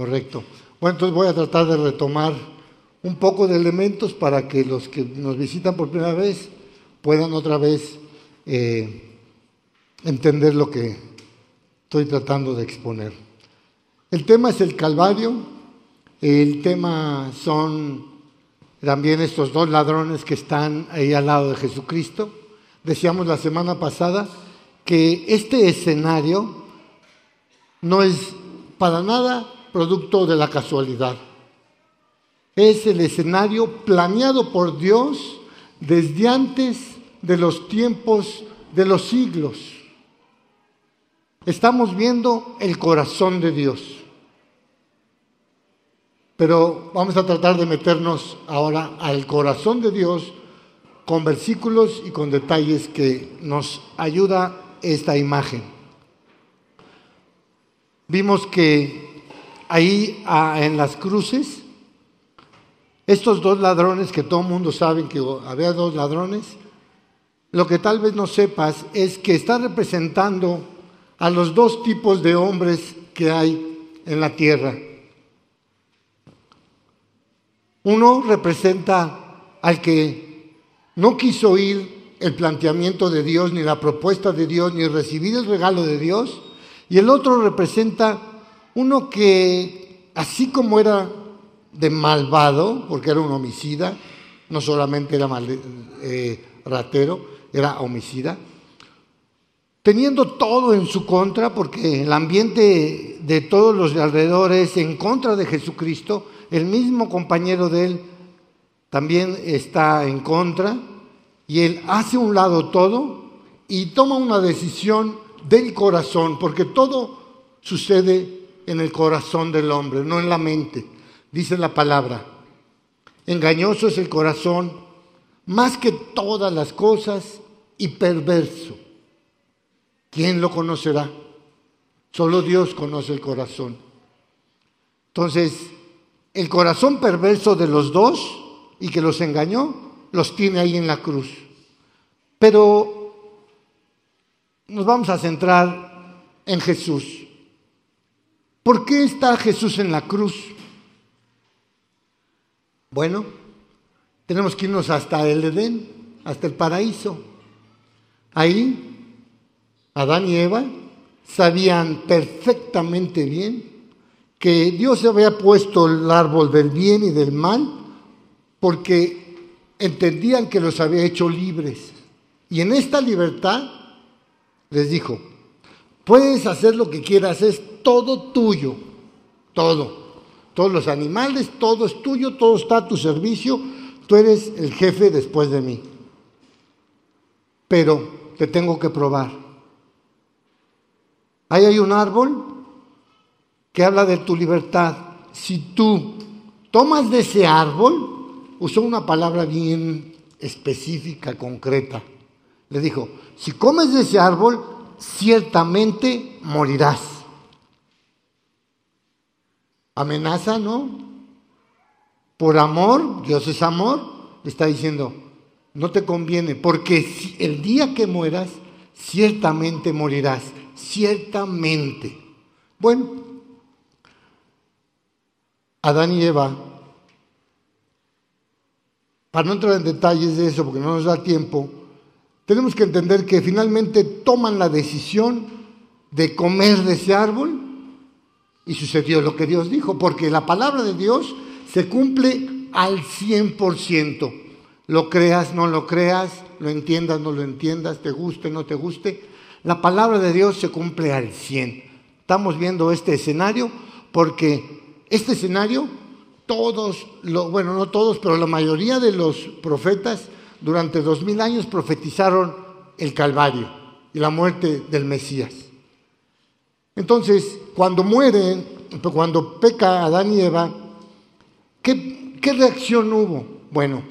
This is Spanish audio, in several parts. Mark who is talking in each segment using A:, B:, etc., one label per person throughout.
A: Correcto. Bueno, entonces voy a tratar de retomar un poco de elementos para que los que nos visitan por primera vez puedan otra vez eh, entender lo que estoy tratando de exponer. El tema es el Calvario, el tema son también estos dos ladrones que están ahí al lado de Jesucristo. Decíamos la semana pasada que este escenario no es para nada producto de la casualidad. Es el escenario planeado por Dios desde antes de los tiempos de los siglos. Estamos viendo el corazón de Dios. Pero vamos a tratar de meternos ahora al corazón de Dios con versículos y con detalles que nos ayuda esta imagen. Vimos que ahí en las cruces, estos dos ladrones, que todo el mundo sabe que había dos ladrones, lo que tal vez no sepas es que está representando a los dos tipos de hombres que hay en la tierra. Uno representa al que no quiso oír el planteamiento de Dios, ni la propuesta de Dios, ni recibir el regalo de Dios. Y el otro representa uno que, así como era de malvado, porque era un homicida, no solamente era eh, ratero, era homicida, teniendo todo en su contra, porque el ambiente de todos los alrededores en contra de Jesucristo, el mismo compañero de él también está en contra, y él hace un lado todo y toma una decisión del corazón, porque todo sucede en el corazón del hombre, no en la mente, dice la palabra. Engañoso es el corazón más que todas las cosas y perverso. ¿Quién lo conocerá? Solo Dios conoce el corazón. Entonces, el corazón perverso de los dos y que los engañó, los tiene ahí en la cruz. Pero nos vamos a centrar en Jesús. ¿Por qué está Jesús en la cruz? Bueno, tenemos que irnos hasta el Edén, hasta el paraíso. Ahí Adán y Eva sabían perfectamente bien que Dios había puesto el árbol del bien y del mal porque entendían que los había hecho libres. Y en esta libertad les dijo, puedes hacer lo que quieras, es todo tuyo, todo. Todos los animales, todo es tuyo, todo está a tu servicio, tú eres el jefe después de mí. Pero te tengo que probar. Ahí hay un árbol que habla de tu libertad. Si tú tomas de ese árbol, usó una palabra bien específica, concreta. Le dijo, si comes de ese árbol, ciertamente morirás. Amenaza, ¿no? Por amor, Dios es amor, le está diciendo, no te conviene, porque el día que mueras, ciertamente morirás ciertamente. Bueno, Adán y Eva, para no entrar en detalles de eso, porque no nos da tiempo, tenemos que entender que finalmente toman la decisión de comer de ese árbol y sucedió lo que Dios dijo, porque la palabra de Dios se cumple al 100%. Lo creas, no lo creas, lo entiendas, no lo entiendas, te guste, no te guste, la palabra de Dios se cumple al 100. Estamos viendo este escenario porque este escenario, todos, bueno, no todos, pero la mayoría de los profetas durante dos mil años profetizaron el Calvario y la muerte del Mesías. Entonces, cuando mueren, cuando peca Adán y Eva, ¿qué, qué reacción hubo? Bueno,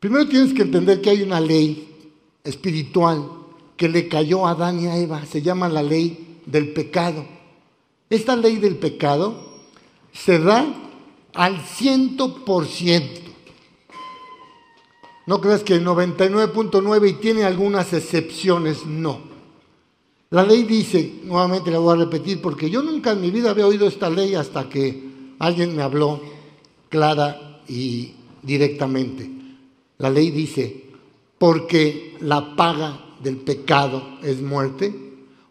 A: primero tienes que entender que hay una ley espiritual que le cayó a Adán y a Eva. Se llama la ley del pecado. Esta ley del pecado se da al ciento por ciento. No creas que el 99.9 y tiene algunas excepciones, no. La ley dice, nuevamente la voy a repetir, porque yo nunca en mi vida había oído esta ley hasta que alguien me habló clara y directamente. La ley dice, porque la paga del pecado es muerte.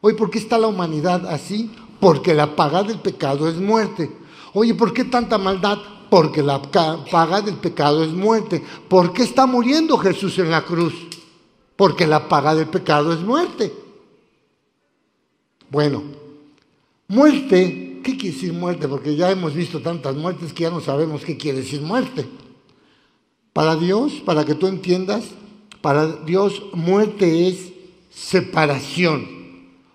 A: Hoy, ¿por qué está la humanidad así? Porque la paga del pecado es muerte. Oye, ¿por qué tanta maldad? Porque la paga del pecado es muerte. ¿Por qué está muriendo Jesús en la cruz? Porque la paga del pecado es muerte. Bueno, muerte, ¿qué quiere decir muerte? Porque ya hemos visto tantas muertes que ya no sabemos qué quiere decir muerte. Para Dios, para que tú entiendas, para Dios muerte es separación,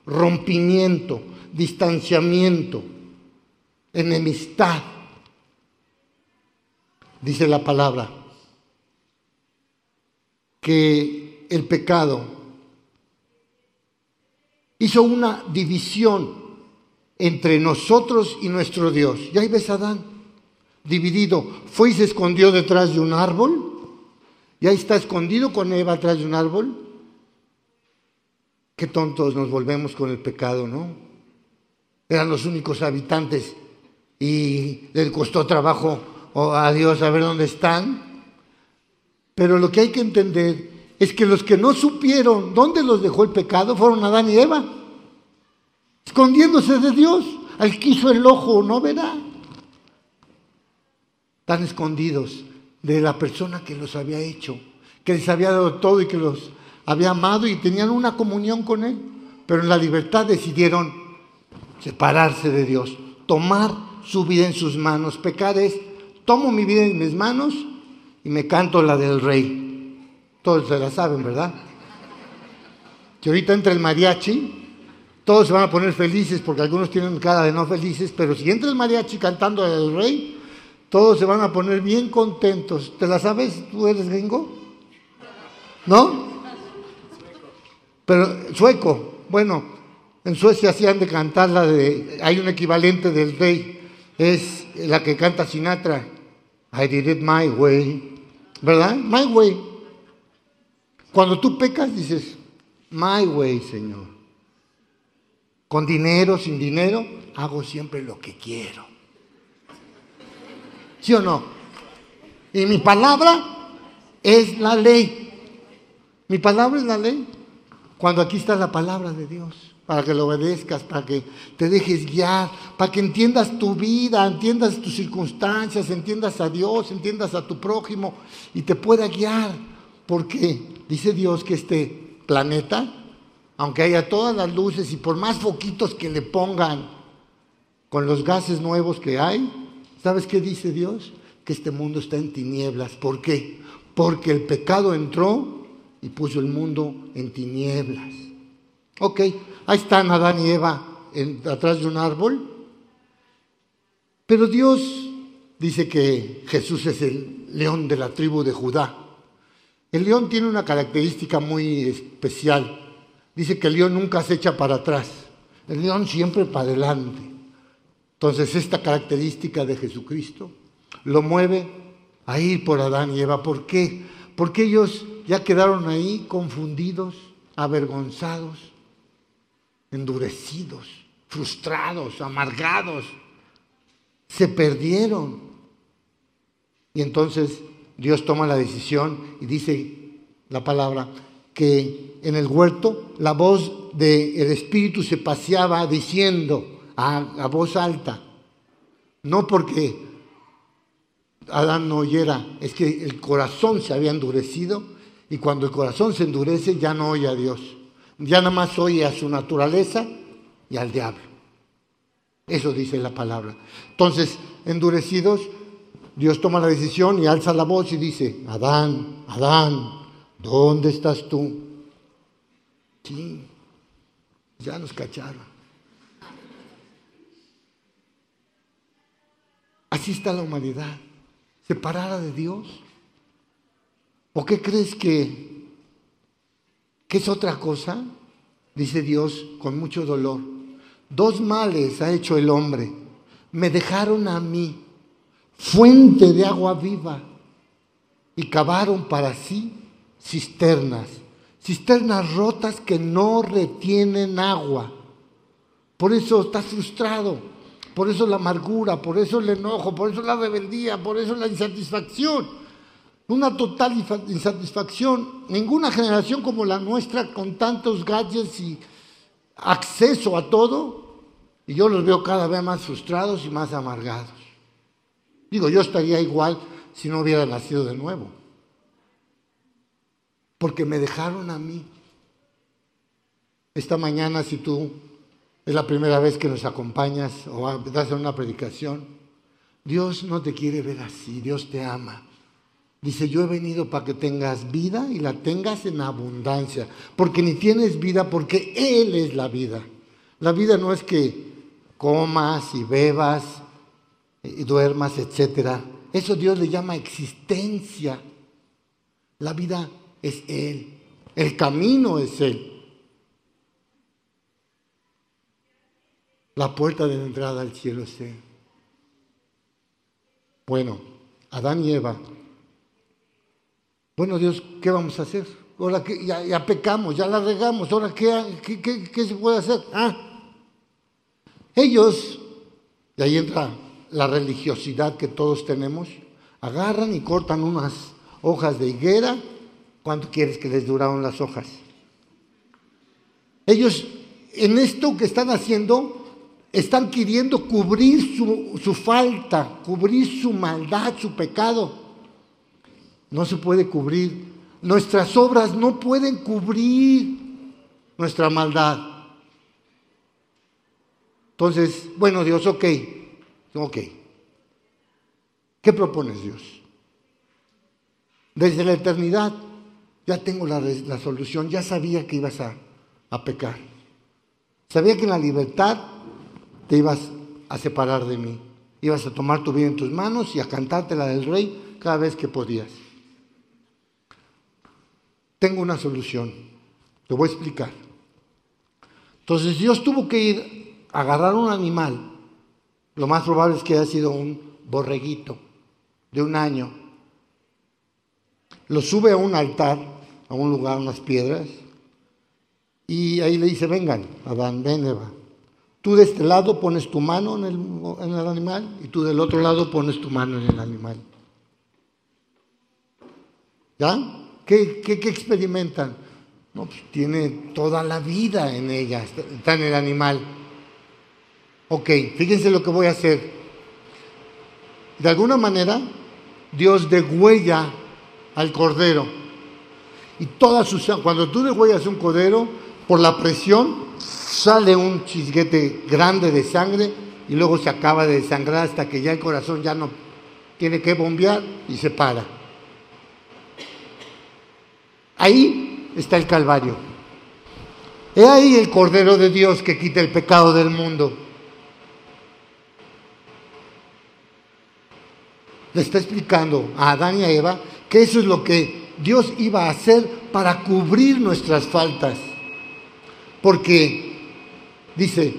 A: rompimiento, distanciamiento, enemistad. Dice la palabra que el pecado hizo una división entre nosotros y nuestro Dios. Ya ahí ves Adán, dividido. Fue y se escondió detrás de un árbol y ahí está escondido con Eva atrás de un árbol. Qué tontos nos volvemos con el pecado, ¿no? Eran los únicos habitantes y les costó trabajo oh, a Dios saber dónde están. Pero lo que hay que entender es que los que no supieron dónde los dejó el pecado fueron Adán y Eva, escondiéndose de Dios. Al que hizo el ojo no verá. Están escondidos de la persona que los había hecho, que les había dado todo y que los había amado y tenían una comunión con Él, pero en la libertad decidieron separarse de Dios, tomar su vida en sus manos. Pecar es, tomo mi vida en mis manos y me canto la del rey. Todos se la saben, ¿verdad? Que ahorita entra el mariachi, todos se van a poner felices porque algunos tienen cara de no felices, pero si entra el mariachi cantando del rey, todos se van a poner bien contentos. ¿Te la sabes? ¿Tú eres gringo? ¿No? Pero sueco. Bueno, en Suecia hacían de cantar la de. Hay un equivalente del rey. Es la que canta Sinatra. I did it my way. ¿Verdad? My way. Cuando tú pecas, dices, my way, Señor. Con dinero, sin dinero, hago siempre lo que quiero. ¿Sí o no? Y mi palabra es la ley. Mi palabra es la ley. Cuando aquí está la palabra de Dios, para que lo obedezcas, para que te dejes guiar, para que entiendas tu vida, entiendas tus circunstancias, entiendas a Dios, entiendas a tu prójimo y te pueda guiar. Porque dice Dios que este planeta, aunque haya todas las luces y por más foquitos que le pongan con los gases nuevos que hay, ¿Sabes qué dice Dios? Que este mundo está en tinieblas. ¿Por qué? Porque el pecado entró y puso el mundo en tinieblas. Ok, ahí están Adán y Eva atrás de un árbol. Pero Dios dice que Jesús es el león de la tribu de Judá. El león tiene una característica muy especial. Dice que el león nunca se echa para atrás. El león siempre para adelante. Entonces esta característica de Jesucristo lo mueve a ir por Adán y Eva. ¿Por qué? Porque ellos ya quedaron ahí confundidos, avergonzados, endurecidos, frustrados, amargados. Se perdieron. Y entonces Dios toma la decisión y dice la palabra que en el huerto la voz del Espíritu se paseaba diciendo, a, voz alta. No porque Adán no oyera, es que el corazón se había endurecido y cuando el corazón se endurece ya no oye a Dios. Ya nada más oye a su naturaleza y al diablo. Eso dice la palabra. Entonces, endurecidos, Dios toma la decisión y alza la voz y dice, Adán, Adán, ¿dónde estás tú? Sí, ya nos cacharon. Así está la humanidad, separada de Dios. ¿O qué crees que, que es otra cosa? Dice Dios con mucho dolor. Dos males ha hecho el hombre. Me dejaron a mí, fuente de agua viva, y cavaron para sí cisternas cisternas rotas que no retienen agua. Por eso estás frustrado, por eso la amargura, por eso el enojo, por eso la rebeldía, por eso la insatisfacción. Una total insatisfacción. Ninguna generación como la nuestra, con tantos gadgets y acceso a todo, y yo los veo cada vez más frustrados y más amargados. Digo, yo estaría igual si no hubiera nacido de nuevo. Porque me dejaron a mí. Esta mañana, si tú es la primera vez que nos acompañas o das una predicación, Dios no te quiere ver así, Dios te ama. Dice, yo he venido para que tengas vida y la tengas en abundancia, porque ni tienes vida porque Él es la vida. La vida no es que comas y bebas duermas, etc. Eso Dios le llama existencia. La vida es Él, el camino es Él. La puerta de entrada al cielo es Él. Bueno, Adán y Eva bueno, Dios, ¿qué vamos a hacer? Ahora que ya, pecamos, ya la regamos, ahora ¿qué, qué, se puede hacer? Ah, ellos, y ahí entra la religiosidad que todos tenemos, agarran y cortan unas hojas de higuera. ¿Cuánto quieres que les duraron las hojas? Ellos, en esto que están haciendo, están queriendo cubrir su, su falta, cubrir su maldad, su pecado no se puede cubrir. Nuestras obras no pueden cubrir nuestra maldad. Entonces, bueno, Dios, ok, ok. ¿Qué propones Dios? Desde la eternidad ya tengo la, solución, ya sabía que ibas a, a pecar. Sabía que en la libertad te ibas a separar de mí. Ibas a tomar tu vida en tus manos y a cantarte la del rey cada vez que podías tengo una solución. Te voy a explicar. Entonces Dios tuvo que ir a agarrar un animal. Lo más probable es que haya sido un borreguito de un año. Lo sube a un altar, a un lugar, unas piedras. Y ahí le dice, vengan, Adán, ven Eva. Tú de este lado pones tu mano en el, animal y tú del otro lado pones tu mano en el animal. ¿Ya? ¿Qué, experimentan? No, pues tiene toda la vida en ella, está en el animal. Ok, fíjense lo que voy a hacer. De alguna manera, Dios degüella al cordero. Y toda su cuando tú degüellas un cordero, por la presión sale un chisguete grande de sangre y luego se acaba de desangrar hasta que ya el corazón ya no tiene que bombear y se para. Ahí está el Calvario. He ahí el Cordero de Dios que quita el pecado del mundo. Le está explicando a Adán y a Eva que eso es lo que Dios iba a hacer para cubrir nuestras faltas. Porque dice,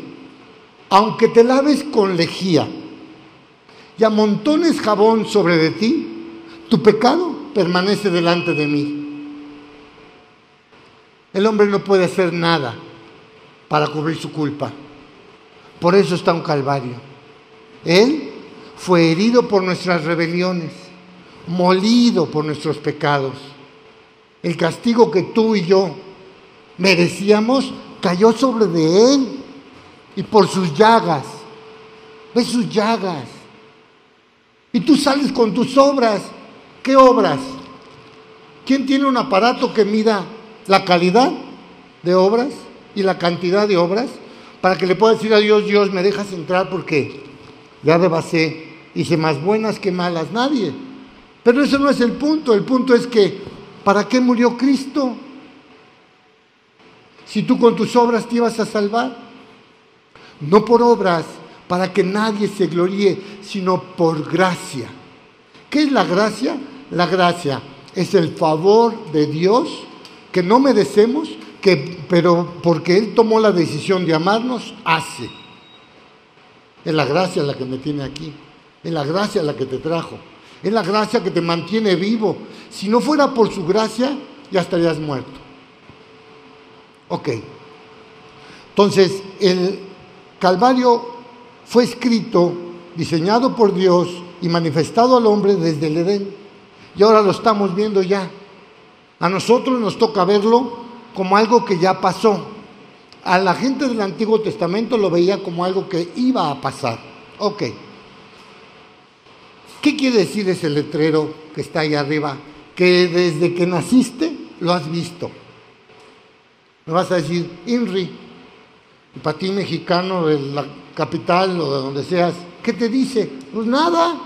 A: aunque te laves con lejía y amontones jabón sobre de ti, tu pecado permanece delante de mí. El hombre no puede hacer nada para cubrir su culpa. Por eso está un calvario. Él fue herido por nuestras rebeliones, molido por nuestros pecados. El castigo que tú y yo merecíamos cayó sobre de él y por sus llagas. Ves sus llagas. Y tú sales con tus obras. ¿Qué obras? ¿Quién tiene un aparato que mida la calidad de obras y la cantidad de obras para que le pueda decir a Dios, Dios, me dejas entrar porque ya rebasé, hice más buenas que malas, nadie. Pero eso no es el punto, el punto es que, ¿para qué murió Cristo? Si tú con tus obras te ibas a salvar, no por obras, para que nadie se gloríe, sino por gracia. ¿Qué es la gracia? La gracia es el favor de Dios que no merecemos, que, pero porque Él tomó la decisión de amarnos, hace. Es la gracia la que me tiene aquí, es la gracia la que te trajo, es la gracia que te mantiene vivo. Si no fuera por su gracia, ya estarías muerto. Ok. Entonces, el Calvario fue escrito, diseñado por Dios y manifestado al hombre desde el Edén. Y ahora lo estamos viendo ya. A nosotros nos toca verlo como algo que ya pasó. A la gente del Antiguo Testamento lo veía como algo que iba a pasar. Ok. ¿Qué quiere decir ese letrero que está ahí arriba? Que desde que naciste lo has visto. Me vas a decir, INRI, para ti mexicano de la capital o de donde seas, ¿qué te dice? Pues nada.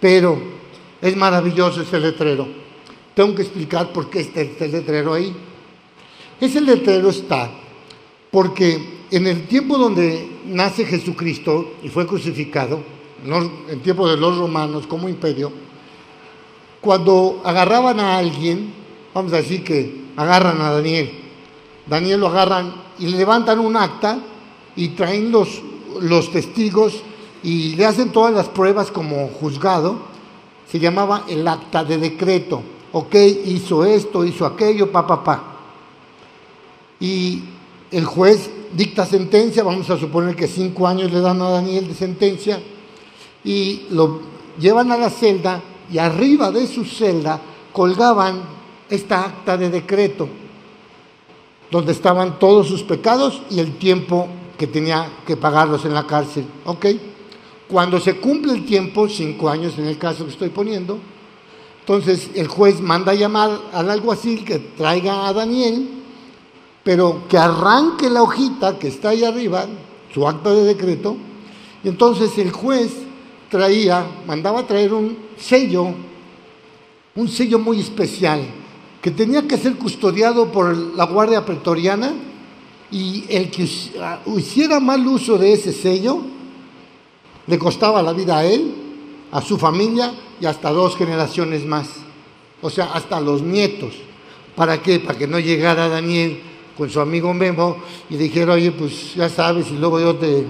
A: Pero es maravilloso ese letrero. Tengo que explicar por qué está este letrero ahí. Ese letrero está porque en el tiempo donde nace Jesucristo y fue crucificado, en tiempo de los romanos como imperio, cuando agarraban a alguien, vamos a decir que agarran a Daniel, Daniel lo agarran y le levantan un acta y traen los, los testigos y le hacen todas las pruebas como juzgado, se llamaba el acta de decreto. Ok, hizo esto, hizo aquello, pa, pa, pa. Y el juez dicta sentencia, vamos a suponer que cinco años le dan a Daniel de sentencia, y lo llevan a la celda y arriba de su celda colgaban esta acta de decreto, donde estaban todos sus pecados y el tiempo que tenía que pagarlos en la cárcel. ¿Ok? Cuando se cumple el tiempo, cinco años en el caso que estoy poniendo, entonces el juez manda a llamar al alguacil que traiga a Daniel, pero que arranque la hojita que está ahí arriba, su acta de decreto, y entonces el juez traía, mandaba traer un sello, un sello muy especial, que tenía que ser custodiado por la Guardia Pretoriana y el que hiciera mal uso de ese sello le costaba la vida a él, a su familia y hasta dos generaciones más. O sea, hasta los nietos. ¿Para qué? Para que no llegara Daniel con su amigo Memo y dijera, oye, pues ya sabes, y luego yo te,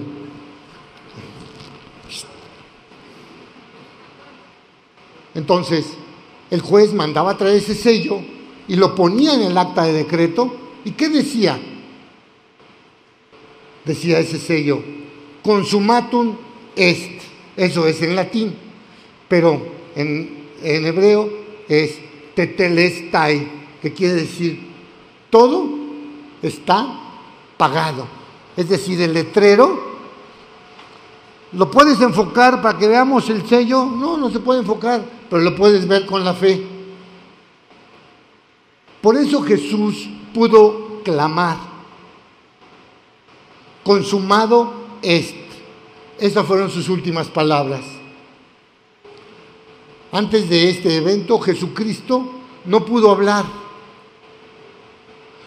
A: Entonces, el juez mandaba traer ese sello y lo ponía en el acta de decreto. ¿Y qué decía? Decía ese sello, consumatum est. Eso es en latín, pero en, hebreo es tetelestai, que quiere decir todo está pagado. Es decir, el letrero ¿Lo puedes enfocar para que veamos el sello? No, no se puede enfocar, pero lo puedes ver con la fe. Por eso Jesús pudo clamar, consumado es. Esas fueron sus últimas palabras. Antes de este evento, Jesucristo no pudo hablar.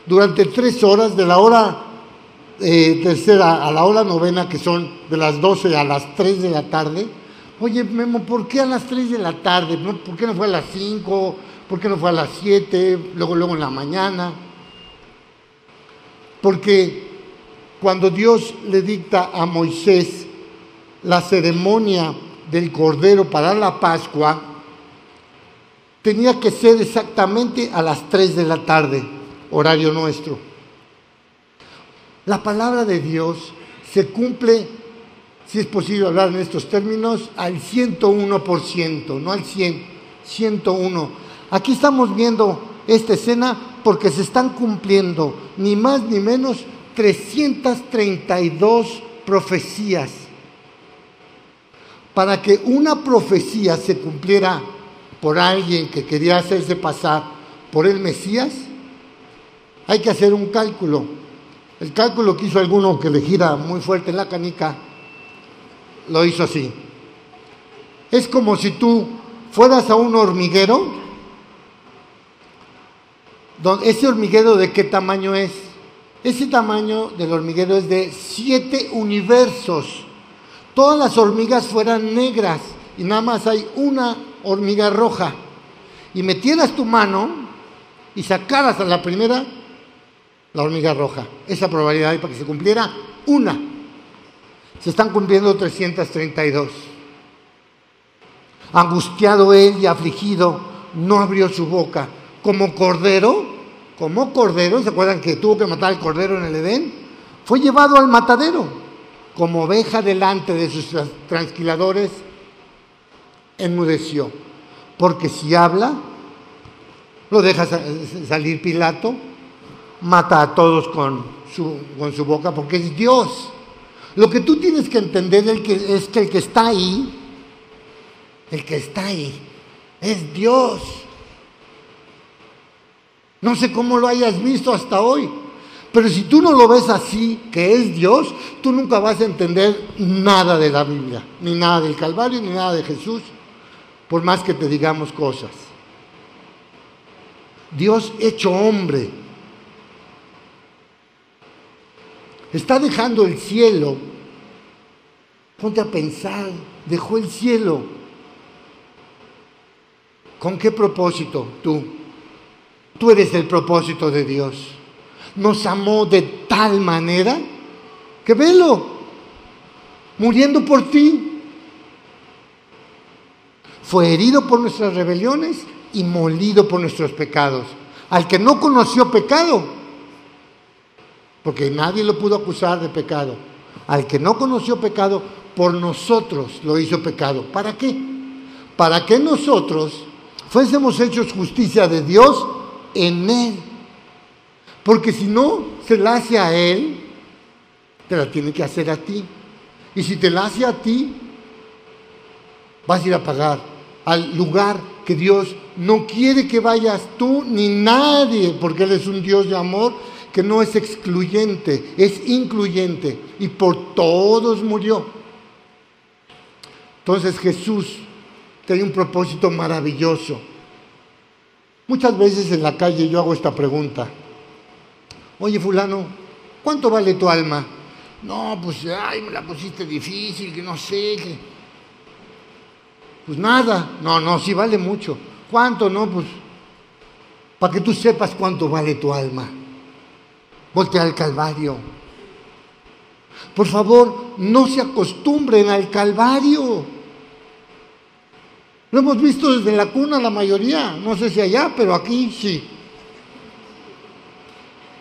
A: Durante tres horas, de la hora eh, tercera a la hora novena, que son de las 12 a las 3 de la tarde. Oye, Memo, ¿por qué a las 3 de la tarde? ¿Por qué no fue a las 5? ¿Por qué no fue a las 7? Luego, luego en la mañana. Porque cuando Dios le dicta a Moisés la ceremonia del Cordero para la Pascua, tenía que ser exactamente a las 3 de la tarde, horario nuestro. La palabra de Dios se cumple, si es posible hablar en estos términos, al 101%, no al 100, 101. Aquí estamos viendo esta escena porque se están cumpliendo ni más ni menos 332 profecías. Para que una profecía se cumpliera por alguien que quería hacerse pasar por el Mesías, hay que hacer un cálculo. El cálculo que hizo alguno que le gira muy fuerte en la canica, lo hizo así. Es como si tú fueras a un hormiguero, ese hormiguero de qué tamaño es? Ese tamaño del hormiguero es de siete universos. Todas las hormigas fueran negras y nada más hay una hormiga roja. Y metieras tu mano y sacaras a la primera, la hormiga roja. Esa probabilidad para que se cumpliera una. Se están cumpliendo 332. Angustiado él y afligido, no abrió su boca. Como cordero, como cordero, ¿se acuerdan que tuvo que matar al cordero en el Edén? Fue llevado al matadero, como oveja delante de sus transquiladores, enmudeció. Porque si habla, lo deja salir Pilato, mata a todos con su, con su boca, porque es Dios. Lo que tú tienes que entender es que, el que está ahí, el que está ahí, es Dios. No sé cómo lo hayas visto hasta hoy, pero si tú no lo ves así, que es Dios, tú nunca vas a entender nada de la Biblia, ni nada del Calvario, ni nada de Jesús, por más que te digamos cosas. Dios hecho hombre está dejando el cielo. Ponte a pensar, dejó el cielo. ¿Con qué propósito tú? Tú eres el propósito de Dios. Nos amó de tal manera que velo, muriendo por ti. Fue herido por nuestras rebeliones y molido por nuestros pecados. Al que no conoció pecado, porque nadie lo pudo acusar de pecado. Al que no conoció pecado, por nosotros lo hizo pecado. ¿Para qué? Para que nosotros fuésemos hechos justicia de Dios en Él. Porque si no se la hace a Él, te la tiene que hacer a ti. Y si te la hace a ti, vas a ir a pagar al lugar que Dios no quiere que vayas tú ni nadie, porque Él es un Dios de amor que no es excluyente, es incluyente y por todos murió. Entonces Jesús tiene un propósito maravilloso. Muchas veces en la calle yo hago esta pregunta. Oye, fulano, ¿cuánto vale tu alma? No, pues, ay, me la pusiste difícil, que no sé, que... Pues nada, no, no, sí vale mucho. ¿Cuánto? No, pues, para que tú sepas cuánto vale tu alma. Voltea al Calvario. Por favor, no se acostumbren al Calvario. Lo hemos visto desde la cuna la mayoría, no sé si allá, pero aquí sí.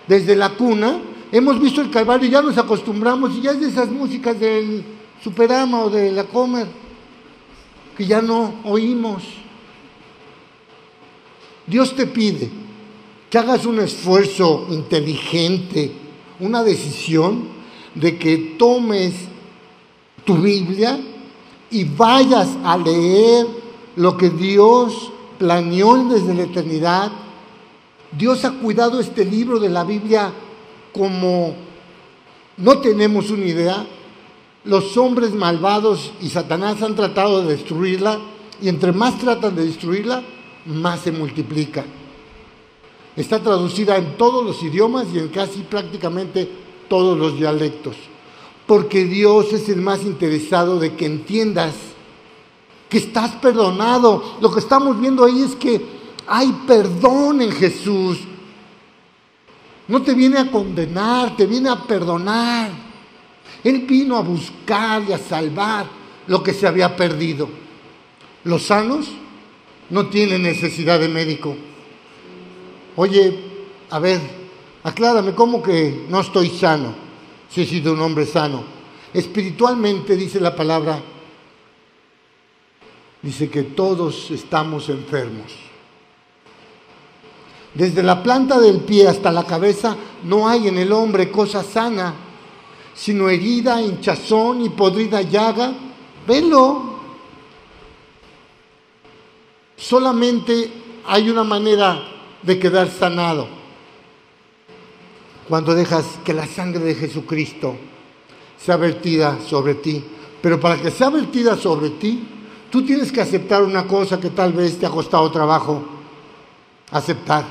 A: Desde la cuna hemos visto el Calvario y ya nos acostumbramos y ya es de esas músicas del Superama o de la Comer que ya no oímos. Dios te pide que hagas un esfuerzo inteligente, una decisión de que tomes tu Biblia y vayas a leer lo que Dios planeó desde la eternidad. Dios ha cuidado este libro de la Biblia como no tenemos una idea. Los hombres malvados y Satanás han tratado de destruirla y entre más tratan de destruirla, más se multiplica. Está traducida en todos los idiomas y en casi prácticamente todos los dialectos. Porque Dios es el más interesado de que entiendas que estás perdonado. Lo que estamos viendo ahí es que hay perdón en Jesús. No te viene a condenar, te viene a perdonar. Él vino a buscar y a salvar lo que se había perdido. Los sanos no tienen necesidad de médico. Oye, a ver, aclárame, ¿cómo que no estoy sano? Si he sido un hombre sano. Espiritualmente dice la palabra dice que todos estamos enfermos. Desde la planta del pie hasta la cabeza no hay en el hombre cosa sana, sino herida, hinchazón y podrida llaga. Velo. Solamente hay una manera de quedar sanado. Cuando dejas que la sangre de Jesucristo sea vertida sobre ti. Pero para que sea vertida sobre ti, Tú tienes que aceptar una cosa que tal vez te ha costado trabajo aceptar.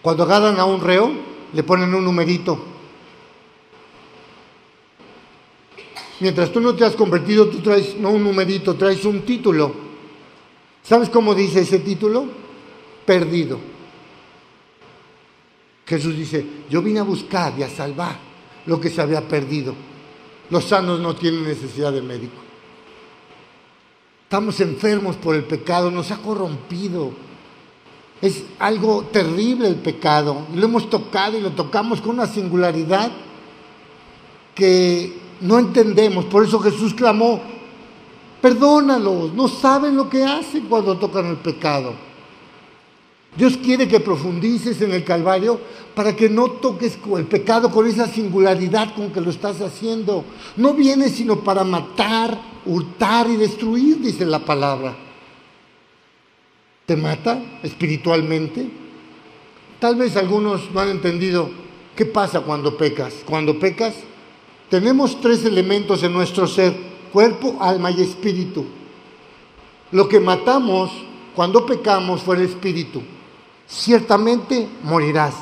A: Cuando agarran a un reo, le ponen un numerito. Mientras tú no te has convertido, tú traes no un numerito, traes un título. ¿Sabes cómo dice ese título? Perdido. Jesús dice, yo vine a buscar y a salvar lo que se había perdido. Los sanos no tienen necesidad de médico. Estamos enfermos por el pecado, nos ha corrompido. Es algo terrible el pecado. Lo hemos tocado y lo tocamos con una singularidad que no entendemos. Por eso Jesús clamó, perdónalos, no saben lo que hacen cuando tocan el pecado. Dios quiere que profundices en el Calvario para que no toques el pecado con esa singularidad con que lo estás haciendo. No viene sino para matar, hurtar y destruir, dice la palabra. ¿Te mata espiritualmente? Tal vez algunos no han entendido qué pasa cuando pecas. Cuando pecas, tenemos tres elementos en nuestro ser, cuerpo, alma y espíritu. Lo que matamos cuando pecamos fue el espíritu. Ciertamente morirás.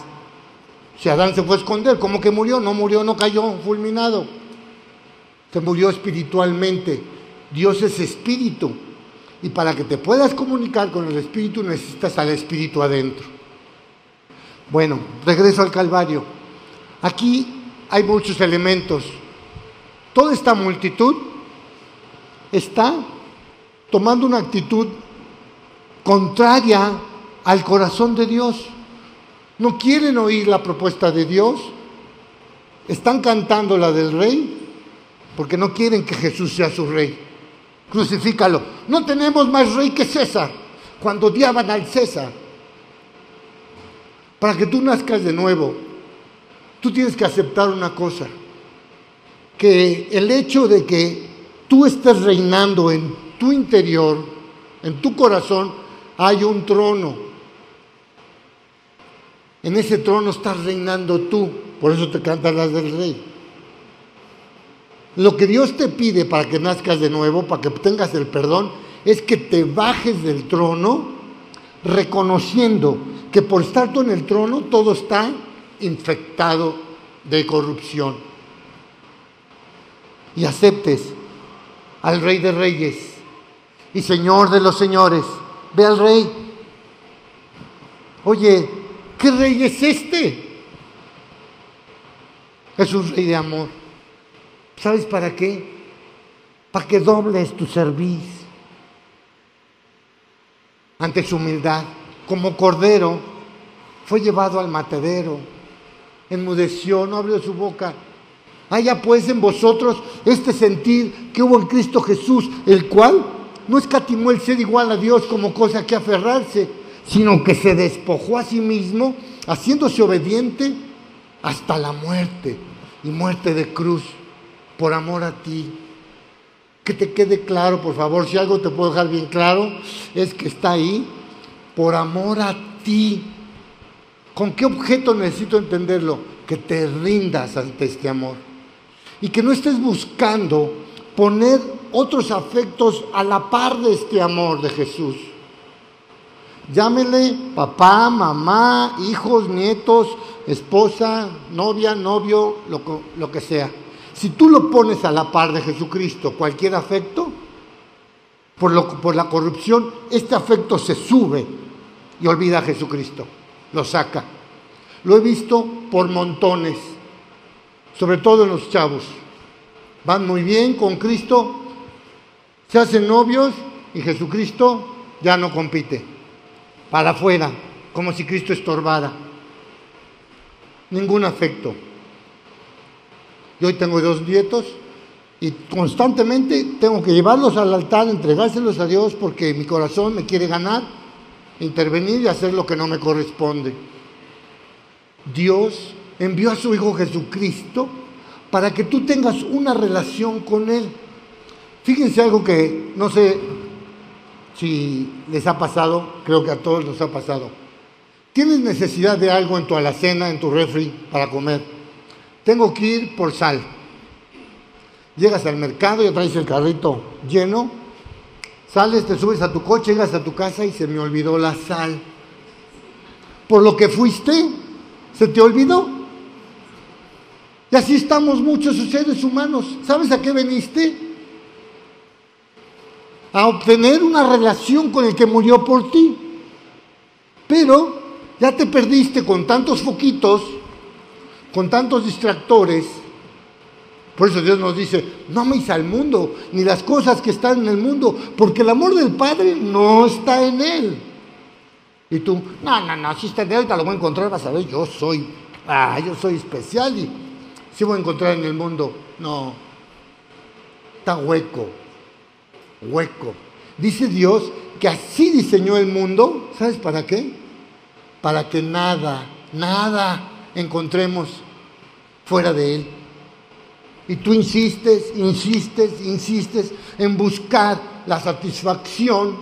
A: Si Adán se fue a esconder, ¿cómo que murió? No murió, no cayó fulminado. Se murió espiritualmente. Dios es espíritu. Y para que te puedas comunicar con el espíritu necesitas al espíritu adentro. Bueno, regreso al Calvario. Aquí hay muchos elementos. Toda esta multitud está tomando una actitud contraria al corazón de Dios. No quieren oír la propuesta de Dios. Están cantando la del rey porque no quieren que Jesús sea su rey. Crucifícalo. No tenemos más rey que César. Cuando odiaban al César. Para que tú nazcas de nuevo, tú tienes que aceptar una cosa, que el hecho de que tú estés reinando en tu interior, en tu corazón, hay un trono. En ese trono estás reinando tú, por eso te cantan las del rey. Lo que Dios te pide para que nazcas de nuevo, para que tengas el perdón, es que te bajes del trono reconociendo que por estar tú en el trono todo está infectado de corrupción. Y aceptes al Rey de Reyes y Señor de los Señores. Ve al Rey. Oye, ¿qué rey es este? Es un rey de amor. ¿Sabes para qué? Para que dobles tu servicio ante su humildad. Como cordero fue llevado al matadero enmudeció, no abrió su boca. Haya pues en vosotros este sentir que hubo en Cristo Jesús, el cual no escatimó el ser igual a Dios como cosa que aferrarse, sino que se despojó a sí mismo, haciéndose obediente hasta la muerte y muerte de cruz, por amor a ti. Que te quede claro, por favor, si algo te puedo dejar bien claro, es que está ahí, por amor a ti. ¿Con qué objeto necesito entenderlo? Que te rindas ante este amor. Y que no estés buscando poner otros afectos a la par de este amor de Jesús. Llámele papá, mamá, hijos, nietos, esposa, novia, novio, lo, lo, que sea. Si tú lo pones a la par de Jesucristo, cualquier afecto, por, lo, por la corrupción, este afecto se sube y olvida a Jesucristo lo saca. Lo he visto por montones, sobre todo en los chavos. Van muy bien con Cristo, se hacen novios y Jesucristo ya no compite. Para afuera, como si Cristo estorbara. Ningún afecto. Yo hoy tengo dos nietos y constantemente tengo que llevarlos al altar, entregárselos a Dios porque mi corazón me quiere ganar intervenir y hacer lo que no me corresponde. Dios envió a su Hijo Jesucristo para que tú tengas una relación con Él. Fíjense algo que no sé si les ha pasado, creo que a todos nos ha pasado. Tienes necesidad de algo en tu alacena, en tu refri para comer. Tengo que ir por sal. Llegas al mercado y traes el carrito lleno Sales, te subes a tu coche, llegas a tu casa y se me olvidó la sal. Por lo que fuiste, se te olvidó. Y así estamos muchos seres humanos. ¿Sabes a qué veniste? A obtener una relación con el que murió por ti. Pero ya te perdiste con tantos foquitos, con tantos distractores por eso Dios nos dice, no améis al mundo, ni las cosas que están en el mundo, porque el amor del Padre no está en él. Y tú, no, no, no, si está de ahorita lo voy a encontrar, vas a ver, yo soy, ah, yo soy especial y sí voy a encontrar en el mundo. No, está hueco, hueco. Dice Dios que así diseñó el mundo, ¿sabes para qué? Para que nada, nada encontremos fuera de Él. Y tú insistes, insistes, insistes en buscar la satisfacción,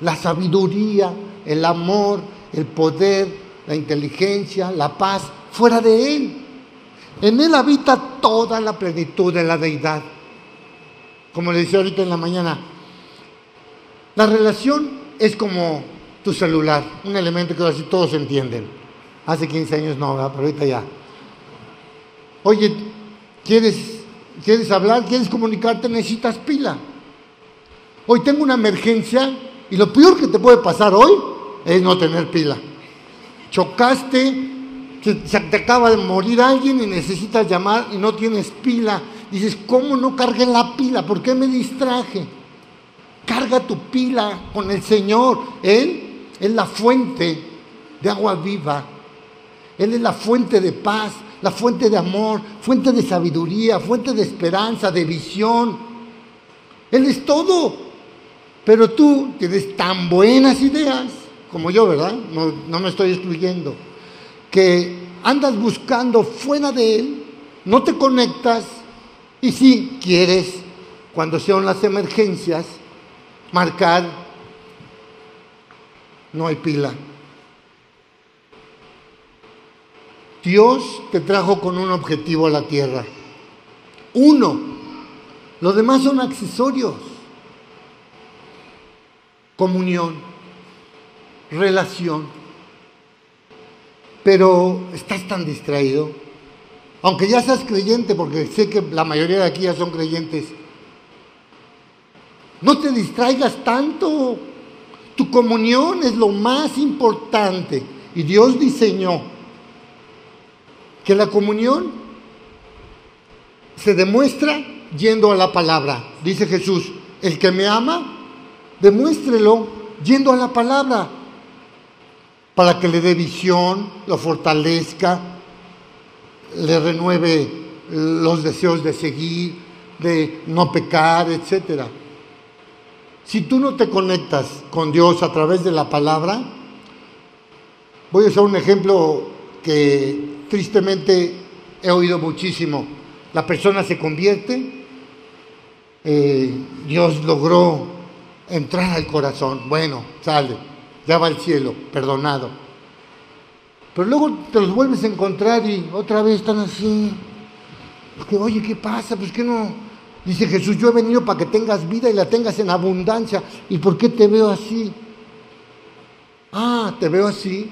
A: la sabiduría, el amor, el poder, la inteligencia, la paz, fuera de Él. En Él habita toda la plenitud de la deidad. Como le decía ahorita en la mañana, la relación es como tu celular, un elemento que así todos entienden. Hace 15 años no, pero ahorita ya. Oye, ¿quieres, ¿quieres hablar? ¿Quieres comunicarte? Necesitas pila. Hoy tengo una emergencia y lo peor que te puede pasar hoy es no tener pila. Chocaste, se, te acaba de morir alguien y necesitas llamar y no tienes pila. Dices, ¿cómo no cargué la pila? ¿Por qué me distraje? Carga tu pila con el Señor. Él es la fuente de agua viva. Él es la fuente de paz, la fuente de amor, fuente de sabiduría, fuente de esperanza, de visión. Él es todo. Pero tú tienes tan buenas ideas, como yo, ¿verdad? No, no me estoy excluyendo. Andas buscando fuera de Él, no te conectas y si quieres, cuando sean las emergencias, marcar, no hay pila. Dios te trajo con un objetivo a la tierra. Uno. Los demás son accesorios. Comunión, relación. Pero estás tan distraído. Aunque ya seas creyente, porque sé que la mayoría de aquí ya son creyentes, no te distraigas tanto. Tu comunión es lo más importante. Y Dios diseñó que la comunión se demuestra yendo a la palabra. Dice Jesús, el que me ama, demuéstrelo yendo a la palabra para que le dé visión, lo fortalezca, le renueve los deseos de seguir, de no pecar, etcétera. Si tú no te conectas con Dios a través de la palabra, voy a usar un ejemplo que tristemente he oído muchísimo. La persona se convierte, eh, Dios logró entrar al corazón, bueno, sale, ya al cielo, perdonado. Pero luego te los vuelves a encontrar y otra vez están así. oye, ¿qué pasa? Pues que no, Dice Jesús, yo he venido para que tengas vida y la tengas en abundancia. ¿Y por qué te veo así? Ah, te veo así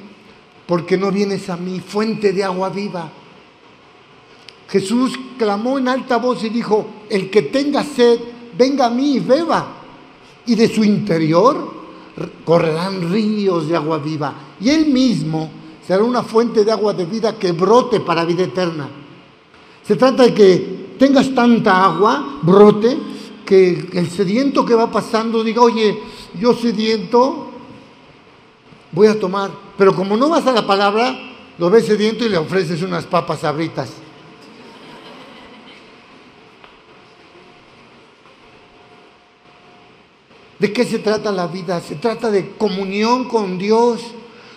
A: porque no vienes a mí, fuente de agua viva. Jesús clamó en alta voz y dijo, el que tenga sed, venga a mí y beba. Y de su interior correrán ríos de agua viva. Y él mismo será una fuente de agua de vida que brote para vida eterna. Se trata de que tengas tanta agua, brote, que el sediento que va pasando diga, oye, yo sediento, voy a tomar. Pero como no vas a la palabra, lo ves sediento y le ofreces unas papas abritas. ¿De qué se trata la vida? Se trata de comunión con Dios,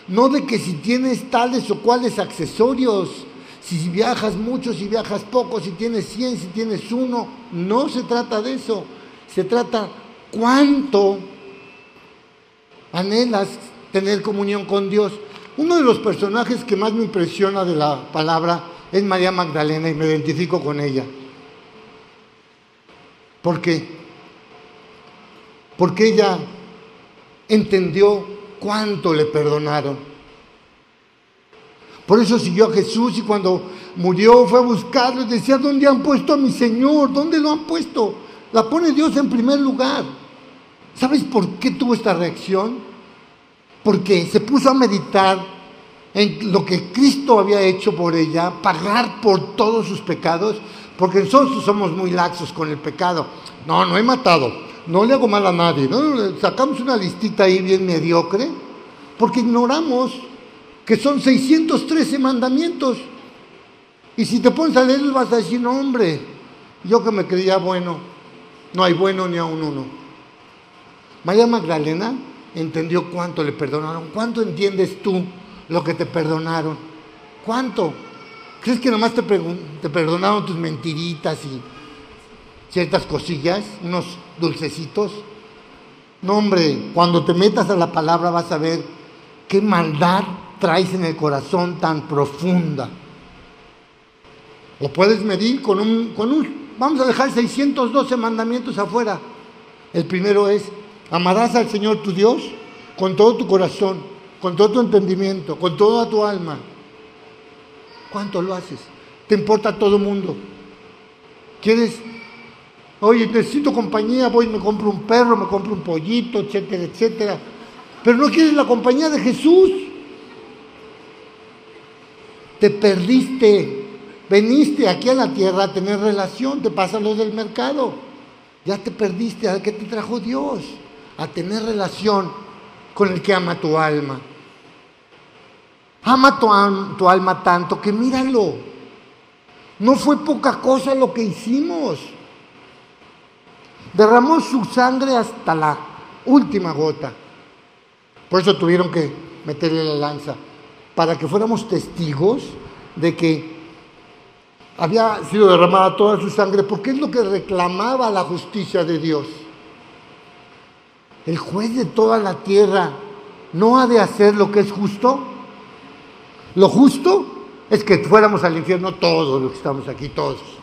A: no de que si tienes tales o cuales accesorios, si viajas mucho, si viajas poco, si tienes 100, si tienes uno. No se trata de eso. Se trata cuánto anhelas tener comunión con Dios. Uno de los personajes que más me impresiona de la palabra es María Magdalena y me identifico con ella. ¿Por qué? Porque ella entendió cuánto le perdonaron. Por eso siguió a Jesús y cuando murió fue a buscarlo y decía, ¿dónde han puesto a mi Señor? ¿Dónde lo han puesto? La pone Dios en primer lugar. ¿Sabes por qué tuvo esta reacción? Porque se puso a meditar en lo que Cristo había hecho por ella, pagar por todos sus pecados, porque nosotros somos muy laxos con el pecado. No, no he matado, no le hago mal a nadie, sacamos una listita ahí bien mediocre porque ignoramos que son 613 mandamientos. Y si te pones a leer, vas a decir, no, hombre, yo que me creía bueno, no hay bueno ni a un uno. María Magdalena entendió cuánto le perdonaron. ¿Cuánto entiendes tú lo que te perdonaron? ¿Cuánto? ¿Crees que nomás te, te perdonaron tus mentiritas y ciertas cosillas, unos dulcecitos? No, hombre, cuando te metas a la palabra vas a ver qué maldad traes en el corazón tan profunda. O puedes medir con un, con un, vamos a dejar 612 mandamientos afuera. El primero es, amarás al Señor tu Dios con todo tu corazón, con todo tu entendimiento, con toda tu alma. ¿Cuánto lo haces? ¿Te importa todo el mundo? ¿Quieres Oye, necesito compañía, voy me compro un perro, me compro un pollito, etcétera, etcétera. Pero no quieres la compañía de Jesús. Te perdiste. Veniste aquí a la tierra a tener relación, te pasa lo del mercado. Ya te perdiste. ¿A qué te trajo Dios? A tener relación con el que ama tu alma. Ama tu alma tanto que míralo. No fue poca cosa lo que hicimos. Derramó su sangre hasta la última gota. Por eso tuvieron que meterle la lanza, para que fuéramos testigos de que había sido derramada toda su sangre, porque es lo que reclamaba la justicia de Dios. El juez de toda la tierra no ha de hacer lo que es justo. Lo justo es que fuéramos al infierno todos los que estamos aquí, todos.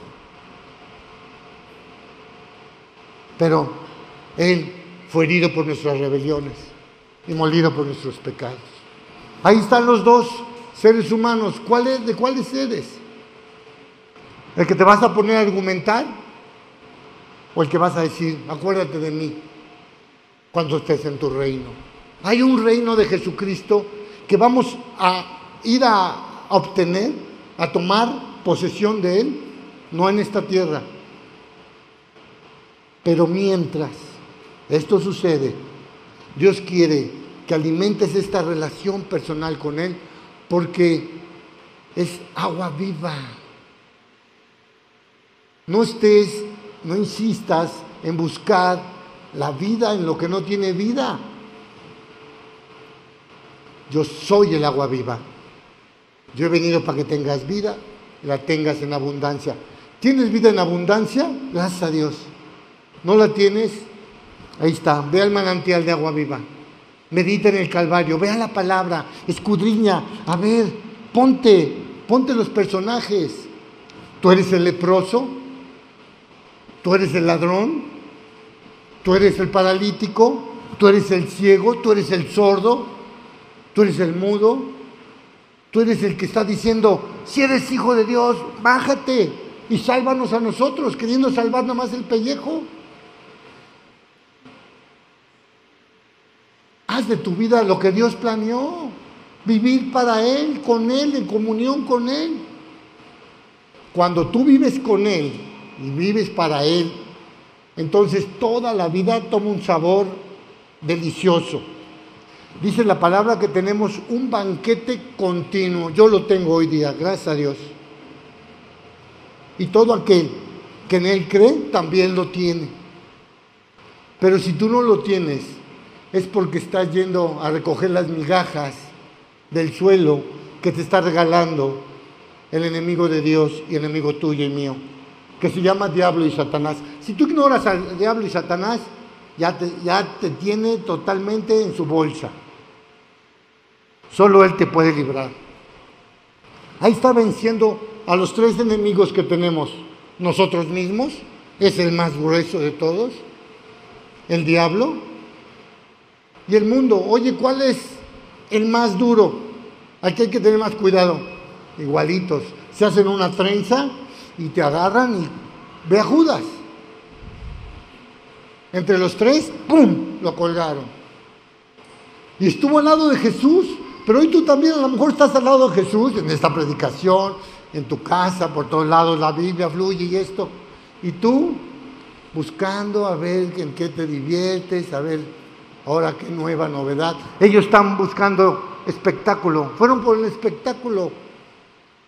A: Pero Él fue herido por nuestras rebeliones y molido por nuestros pecados. Ahí están los dos seres humanos. ¿Cuál ¿De cuáles eres? ¿El que te vas a poner a argumentar? ¿O el que vas a decir, acuérdate de mí cuando estés en tu reino? Hay un reino de Jesucristo que vamos a ir a obtener, a tomar posesión de Él, no en esta tierra, pero mientras esto sucede, Dios quiere que alimentes esta relación personal con Él porque es agua viva. No estés, no insistas en buscar la vida en lo que no tiene vida. Yo soy el agua viva. Yo he venido para que tengas vida, la tengas en abundancia. ¿Tienes vida en abundancia? Gracias a Dios. ¿No la tienes? Ahí está, ve al manantial de agua viva. Medita en el Calvario, vea la palabra, escudriña, a ver, ponte, ponte los personajes. Tú eres el leproso, tú eres el ladrón, tú eres el paralítico, tú eres el ciego, tú eres el sordo, tú eres el mudo, tú eres el que está diciendo, si eres hijo de Dios, bájate y sálvanos a nosotros, queriendo salvar nada más el pellejo. Haz de tu vida lo que Dios planeó. Vivir para Él, con Él, en comunión con Él. Cuando tú vives con Él y vives para Él, entonces toda la vida toma un sabor delicioso. Dice la palabra que tenemos un banquete continuo. Yo lo tengo hoy día, gracias a Dios. Y todo aquel que en Él cree también lo tiene. Pero si tú no lo tienes, es porque estás yendo a recoger las migajas del suelo que te está regalando el enemigo de Dios y enemigo tuyo y mío, que se llama diablo y Satanás. Si tú ignoras al diablo y Satanás, ya te, ya te tiene totalmente en su bolsa. Solo Él te puede librar. Ahí está venciendo a los tres enemigos que tenemos nosotros mismos. Es el más grueso de todos. El diablo, y el mundo. Oye, ¿cuál es el más duro? Aquí hay que tener más cuidado. Igualitos. Se hacen una trenza y te agarran y ve a Judas. Entre los tres, ¡pum! Lo colgaron. Y estuvo al lado de Jesús. Pero hoy tú también a lo mejor estás al lado de Jesús en esta predicación, en tu casa, por todos lados la Biblia fluye y esto. Y tú buscando a ver en qué te diviertes, a ver Ahora qué nueva novedad. Ellos están buscando espectáculo. Fueron por el espectáculo.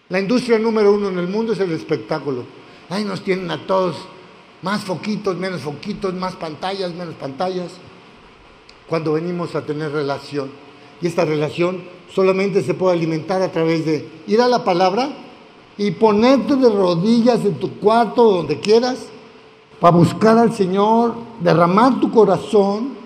A: La industria número uno en el mundo es el espectáculo. Ahí nos tienen a todos más foquitos, menos foquitos, más pantallas, menos pantallas. Cuando venimos a tener relación. Y esta relación solamente se puede alimentar a través de ir a la palabra y ponerte de rodillas en tu cuarto, donde quieras, para buscar al Señor, derramar tu corazón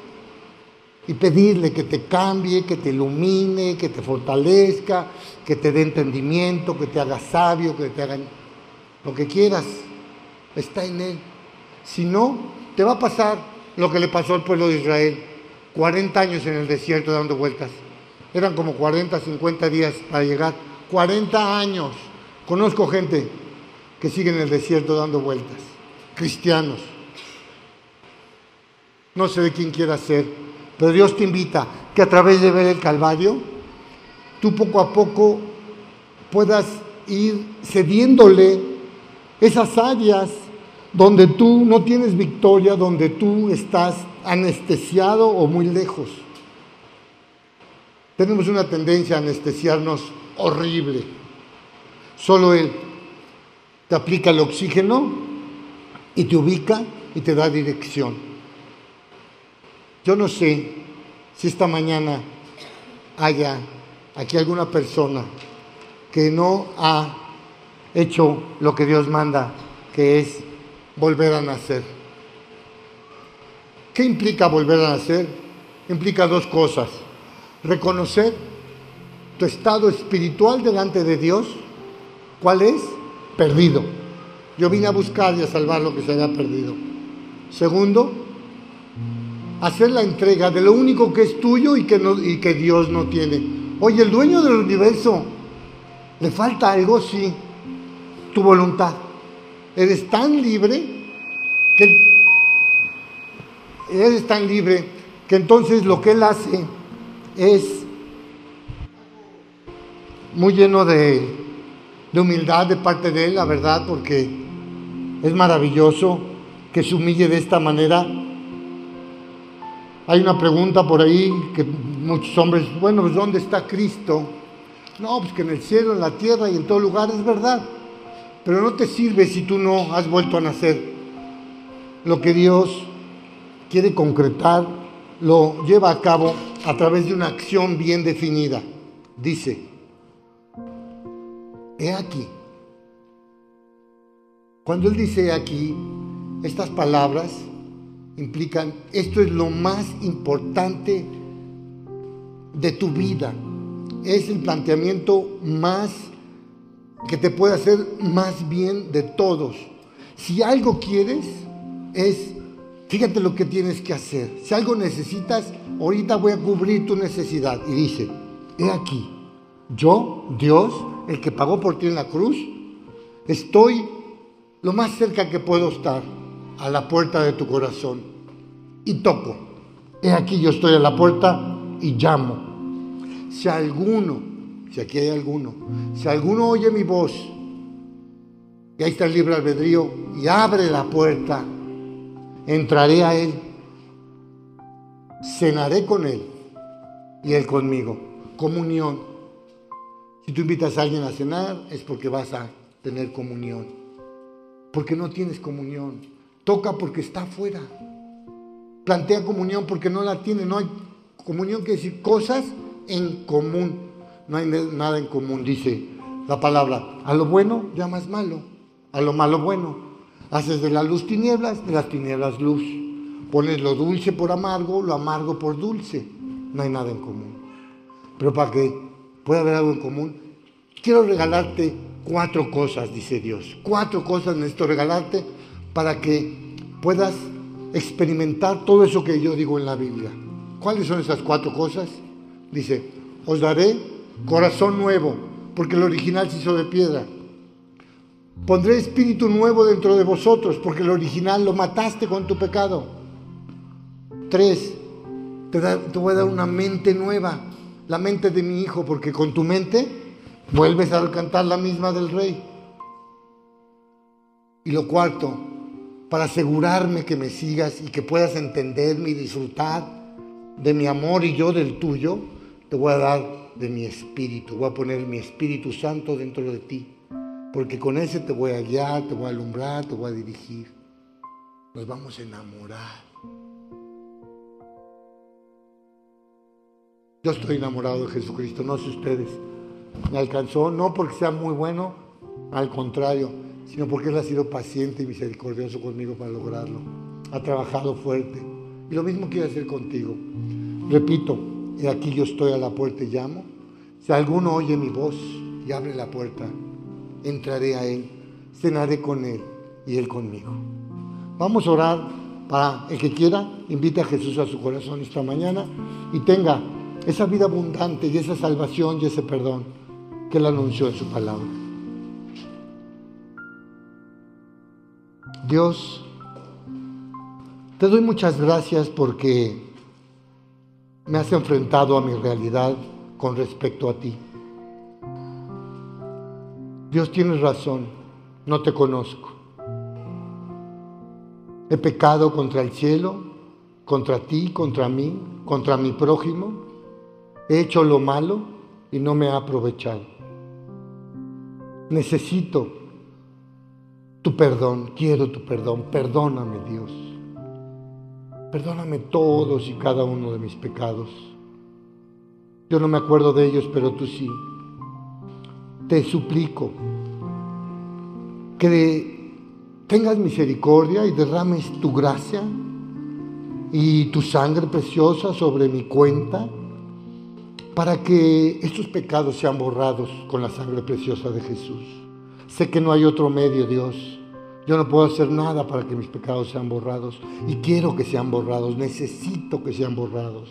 A: y pedirle que te cambie, que te ilumine, que te fortalezca, que te dé entendimiento, que te haga sabio, que te haga lo que quieras. Está en Él. Si no, te va a pasar lo que le pasó al pueblo de Israel. 40 años en el desierto dando vueltas. Eran como 40, 50 días para llegar. 40 años. Conozco gente que sigue en el desierto dando vueltas. Cristianos. No sé de quién quiera ser, pero Dios te invita que a través de ver el Calvario, tú poco a poco puedas ir cediéndole esas áreas donde tú no tienes victoria, donde tú estás anestesiado o muy lejos. Tenemos una tendencia a anestesiarnos horrible. Solo Él te aplica el oxígeno y te ubica y te da dirección. Yo no sé si esta mañana haya aquí alguna persona que no ha hecho lo que Dios manda, que es volver a nacer. ¿Qué implica volver a nacer? Implica dos cosas. Reconocer tu estado espiritual delante de Dios. ¿Cuál es? Perdido. Yo vine a buscar y a salvar lo que se había perdido. Segundo, hacer la entrega de lo único que es tuyo y que, y que Dios no tiene. Oye, el dueño del universo, ¿le falta algo? Sí, tu voluntad. Eres tan libre que eres tan libre que entonces lo que Él hace es muy lleno de, de humildad de parte de Él, la verdad, porque es maravilloso que se humille de esta manera. Hay una pregunta por ahí que muchos hombres, bueno, pues ¿dónde está Cristo? No, pues que en el cielo, en la tierra y en todo lugar, es verdad. Pero no te sirve si tú no has vuelto a nacer. Lo que Dios quiere concretar lo lleva a cabo a través de una acción bien definida. Dice, he aquí. Cuando Él dice aquí, estas palabras implican, esto es lo más importante de tu vida. Es el planteamiento más que te puede hacer más bien de todos. Si algo quieres, es, fíjate lo que tienes que hacer. Si algo necesitas, ahorita voy a cubrir tu necesidad. Y dice, he aquí, yo, Dios, el que pagó por ti en la cruz, estoy lo más cerca que puedo estar a la puerta de tu corazón y toco. He aquí yo estoy a la puerta y llamo. Si alguno si aquí hay alguno, si alguno oye mi voz, y ahí está el libre albedrío, y abre la puerta, entraré a él, cenaré con él y él conmigo. Comunión. Si tú invitas a alguien a cenar es porque vas a tener comunión. Porque no tienes comunión. Toca porque está afuera. Plantea comunión porque no la tiene. No hay comunión que decir cosas en común no hay nada en común, dice la palabra. A lo bueno llamas malo, a lo malo bueno. Haces de la luz tinieblas, de las tinieblas luz. Pones lo dulce por amargo, lo amargo por dulce. No hay nada en común. Pero para que pueda haber algo en común, quiero regalarte cuatro cosas, dice Dios. Cuatro cosas necesito regalarte para que puedas experimentar todo eso que yo digo en la Biblia. ¿Cuáles son esas cuatro cosas? Dice, os daré corazón nuevo, porque el original se hizo de piedra. Pondré espíritu nuevo dentro de vosotros, porque el original lo mataste con tu pecado. Tres, te, voy a dar una mente nueva, la mente de mi hijo, porque con tu mente vuelves a cantar la misma del rey. Y lo cuarto, para asegurarme que me sigas y que puedas entenderme y disfrutar de mi amor y yo del tuyo, te voy a dar de mi espíritu. Voy a poner mi Espíritu Santo dentro de ti. Porque con ese te voy a guiar, te voy a alumbrar, te voy a dirigir. Nos vamos a enamorar. Yo estoy enamorado de Jesucristo, no sé ustedes. Me alcanzó, no porque sea muy bueno, al contrario, sino porque Él ha sido paciente y misericordioso conmigo para lograrlo. Ha trabajado fuerte. Y lo mismo quiere hacer contigo. Repito, aquí yo estoy a la puerta y llamo. Si alguno oye mi voz y abre la puerta, entraré a Él, cenaré con Él y Él conmigo. Vamos a orar para el que quiera, invite a Jesús a su corazón esta mañana y tenga esa vida abundante y esa salvación y ese perdón que Él anunció en su palabra. Dios, te doy muchas gracias porque me has enfrentado a mi realidad con respecto a ti. Dios tienes razón, no te conozco. He pecado contra el cielo, contra ti, contra mí, contra mi prójimo. He hecho lo malo y no me ha aprovechado. Necesito tu perdón, quiero tu perdón. Perdóname Dios. Perdóname todos y cada uno de mis pecados. Yo no me acuerdo de ellos, pero tú sí. Te suplico que tengas misericordia y derrames tu gracia y tu sangre preciosa sobre mi cuenta para que estos pecados sean borrados con la sangre preciosa de Jesús. Sé que no hay otro medio, Dios yo no puedo hacer nada para que mis pecados sean borrados. Y quiero que sean borrados. Necesito que sean borrados.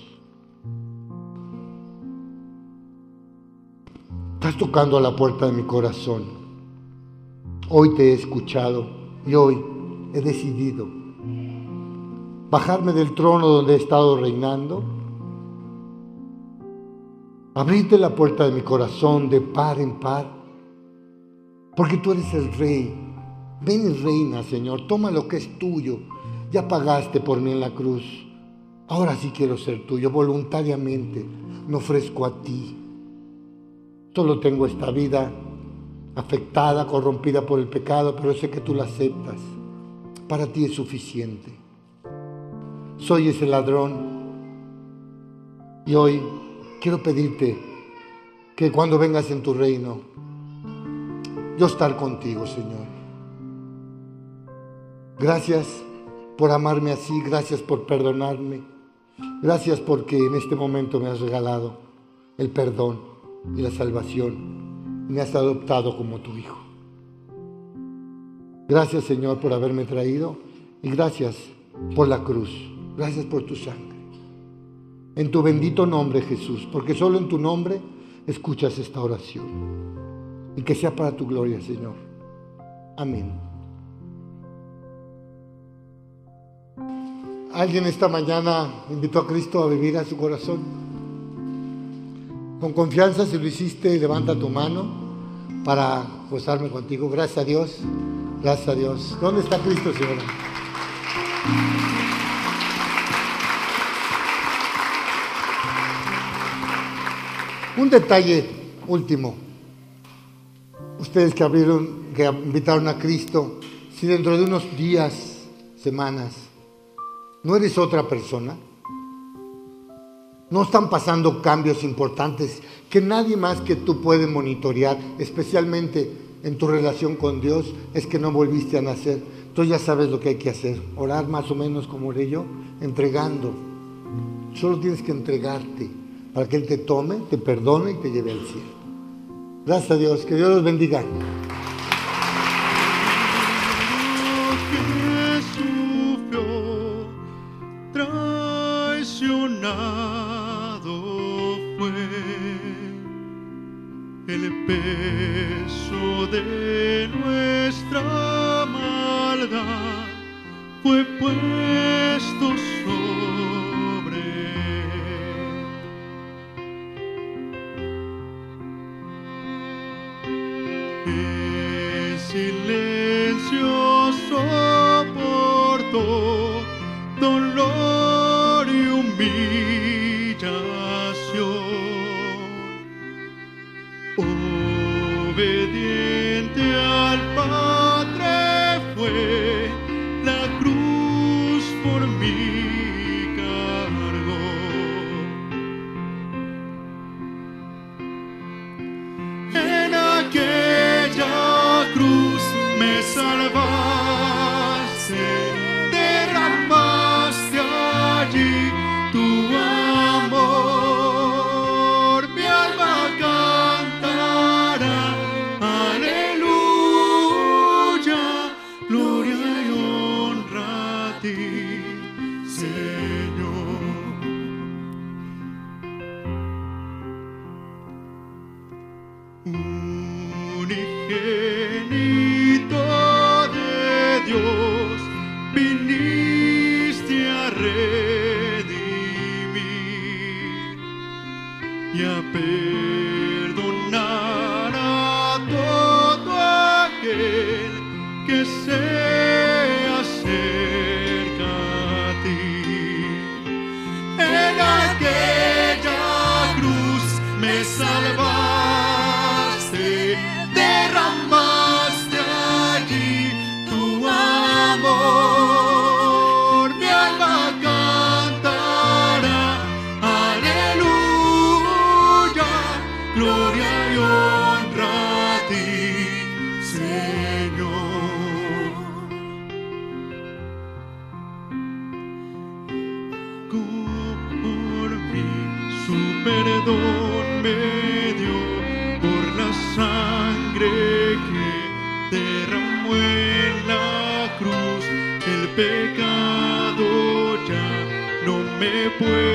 A: Estás tocando a la puerta de mi corazón. Hoy te he escuchado y hoy he decidido bajarme del trono donde he estado reinando, abrirte la puerta de mi corazón de par en par, porque tú eres el rey Ven y reina, Señor, toma lo que es tuyo. Ya pagaste por mí en la cruz. Ahora sí quiero ser tuyo, voluntariamente me ofrezco a ti. Solo tengo esta vida afectada, corrompida por el pecado, pero sé que tú la aceptas. Para ti es suficiente. Soy ese ladrón y hoy quiero pedirte que cuando vengas en tu reino, yo estar contigo, Señor. Gracias por amarme así, gracias por perdonarme, gracias porque en este momento me has regalado el perdón y la salvación y me has adoptado como tu hijo. Gracias Señor por haberme traído y gracias por la cruz, gracias por tu sangre. En tu bendito nombre Jesús, porque solo en tu nombre escuchas esta oración. Y que sea para tu gloria Señor. Amén. Alguien esta mañana invitó a Cristo a vivir a su corazón. Con confianza, si lo hiciste, levanta tu mano para gozarme contigo. Gracias a Dios. Gracias a Dios. ¿Dónde está Cristo, Señor? Un detalle último. Ustedes que abrieron, que invitaron a Cristo, si dentro de unos días, semanas, ¿No eres otra persona? No están pasando cambios importantes que nadie más que tú puede monitorear, especialmente en tu relación con Dios, es que no volviste a nacer. Tú ya sabes lo que hay que hacer. Orar más o menos como oré yo, entregando. Solo tienes que entregarte para que Él te tome, te perdone y te lleve al cielo. Gracias a Dios. Que Dios los bendiga.
B: Unigénito de Dios, viniste a redimir y a pedir. después.